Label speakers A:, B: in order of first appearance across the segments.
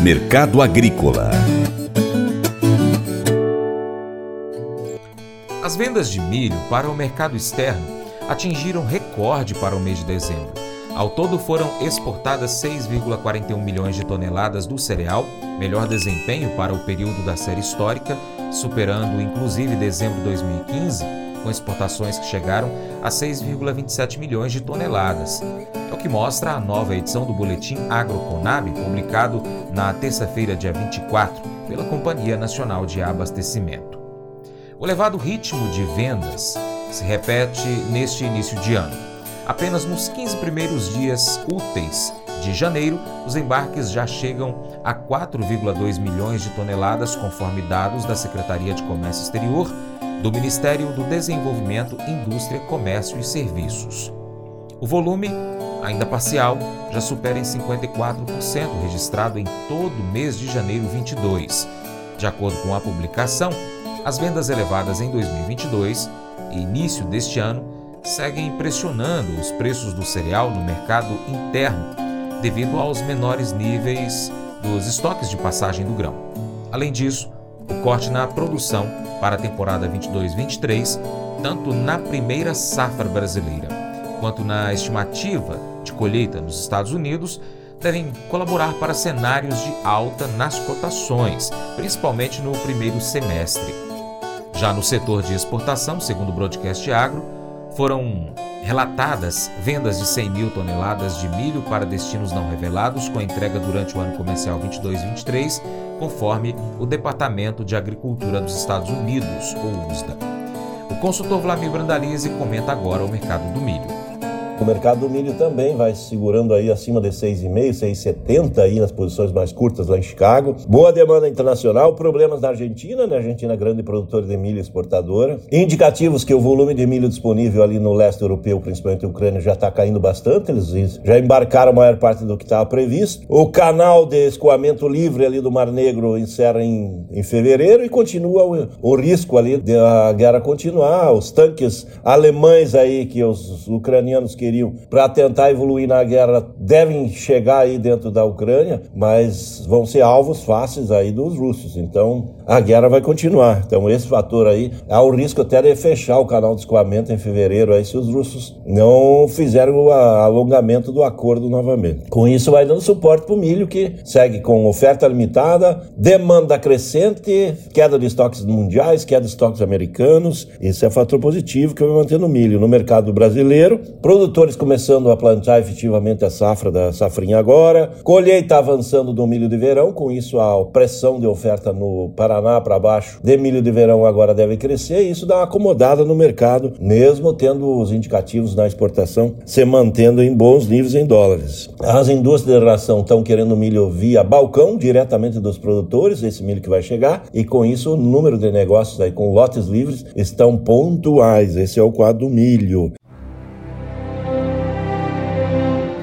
A: Mercado Agrícola
B: As vendas de milho para o mercado externo atingiram recorde para o mês de dezembro. Ao todo foram exportadas 6,41 milhões de toneladas do cereal, melhor desempenho para o período da série histórica, superando inclusive dezembro de 2015, com exportações que chegaram a 6,27 milhões de toneladas. É o que mostra a nova edição do Boletim Agroconab, publicado na terça-feira, dia 24, pela Companhia Nacional de Abastecimento. O elevado ritmo de vendas se repete neste início de ano. Apenas nos 15 primeiros dias úteis de janeiro, os embarques já chegam a 4,2 milhões de toneladas, conforme dados da Secretaria de Comércio Exterior do Ministério do Desenvolvimento, Indústria, Comércio e Serviços. O volume, ainda parcial, já supera em 54% registrado em todo o mês de janeiro 22. De acordo com a publicação, as vendas elevadas em 2022 e início deste ano seguem pressionando os preços do cereal no mercado interno devido aos menores níveis dos estoques de passagem do grão. Além disso, o corte na produção para a temporada 22-23, tanto na primeira safra brasileira quanto na estimativa de colheita nos Estados Unidos, devem colaborar para cenários de alta nas cotações, principalmente no primeiro semestre. Já no setor de exportação, segundo o Broadcast Agro, foram relatadas vendas de 100 mil toneladas de milho para destinos não revelados, com entrega durante o ano comercial 22-23, conforme o Departamento de Agricultura dos Estados Unidos, o USDA. O consultor Vladimir Brandalize comenta agora o mercado do milho.
C: O mercado do milho também vai segurando aí acima de 6,5, 6,70 aí nas posições mais curtas lá em Chicago. Boa demanda internacional, problemas na Argentina, né? Argentina é grande produtora de milho exportadora. Indicativos que o volume de milho disponível ali no leste europeu, principalmente a Ucrânia, já está caindo bastante. Eles já embarcaram a maior parte do que estava previsto. O canal de escoamento livre ali do Mar Negro encerra em, em fevereiro e continua o, o risco ali da guerra continuar. Os tanques alemães aí que os ucranianos que queriam para tentar evoluir na guerra devem chegar aí dentro da Ucrânia, mas vão ser alvos fáceis aí dos russos. Então a guerra vai continuar. Então esse fator aí há o risco até de fechar o canal de escoamento em fevereiro aí se os russos não fizerem o alongamento do acordo novamente. Com isso vai dando suporte para o milho que segue com oferta limitada, demanda crescente, queda de estoques mundiais, queda de estoques americanos. Esse é fator positivo que vai mantendo o milho no mercado brasileiro. Produtor produtores começando a plantar efetivamente a safra da safrinha agora, colheita avançando do milho de verão, com isso a pressão de oferta no Paraná para baixo de milho de verão agora deve crescer e isso dá uma acomodada no mercado, mesmo tendo os indicativos na exportação se mantendo em bons níveis em dólares. As indústrias de ração estão querendo milho via balcão, diretamente dos produtores, esse milho que vai chegar, e com isso o número de negócios aí com lotes livres estão pontuais. Esse é o quadro do milho.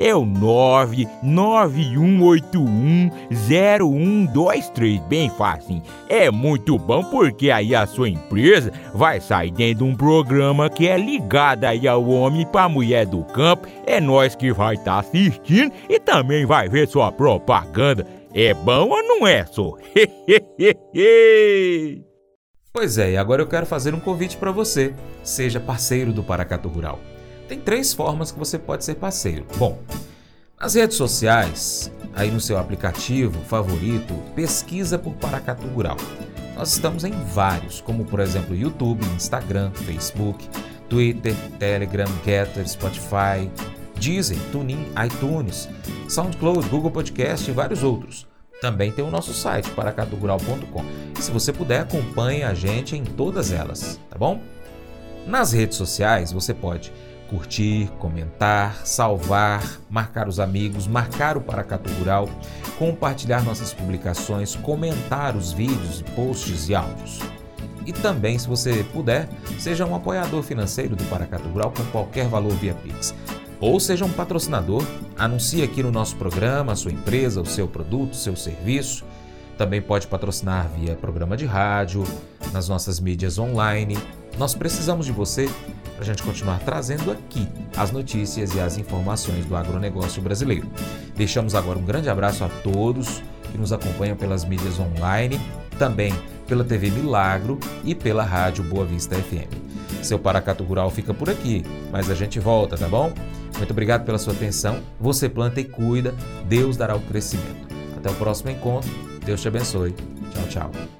D: é o 991810123. Bem fácil. É muito bom porque aí a sua empresa vai sair dentro de um programa que é ligado aí ao homem para mulher do campo. É nós que vai estar tá assistindo e também vai ver sua propaganda. É bom ou não é, só?
B: Pois é, e agora eu quero fazer um convite para você. Seja parceiro do Paracato Rural. Tem três formas que você pode ser parceiro. Bom, nas redes sociais, aí no seu aplicativo favorito, pesquisa por Paracatu Rural. Nós estamos em vários, como por exemplo YouTube, Instagram, Facebook, Twitter, Telegram, Getter, Spotify, Deezer, TuneIn, iTunes, SoundCloud, Google Podcast e vários outros. Também tem o nosso site, paracatugural.com. Se você puder, acompanhe a gente em todas elas, tá bom? Nas redes sociais você pode curtir, comentar, salvar, marcar os amigos, marcar o Paracatu Rural, compartilhar nossas publicações, comentar os vídeos, posts e áudios. E também, se você puder, seja um apoiador financeiro do Paracatu Rural com qualquer valor via Pix. Ou seja um patrocinador, anuncie aqui no nosso programa a sua empresa, o seu produto, o seu serviço. Também pode patrocinar via programa de rádio, nas nossas mídias online. Nós precisamos de você para a gente continuar trazendo aqui as notícias e as informações do agronegócio brasileiro. Deixamos agora um grande abraço a todos que nos acompanham pelas mídias online, também pela TV Milagro e pela Rádio Boa Vista FM. Seu Paracato Rural fica por aqui, mas a gente volta, tá bom? Muito obrigado pela sua atenção. Você planta e cuida, Deus dará o crescimento. Até o próximo encontro. Deus te abençoe. Tchau, tchau.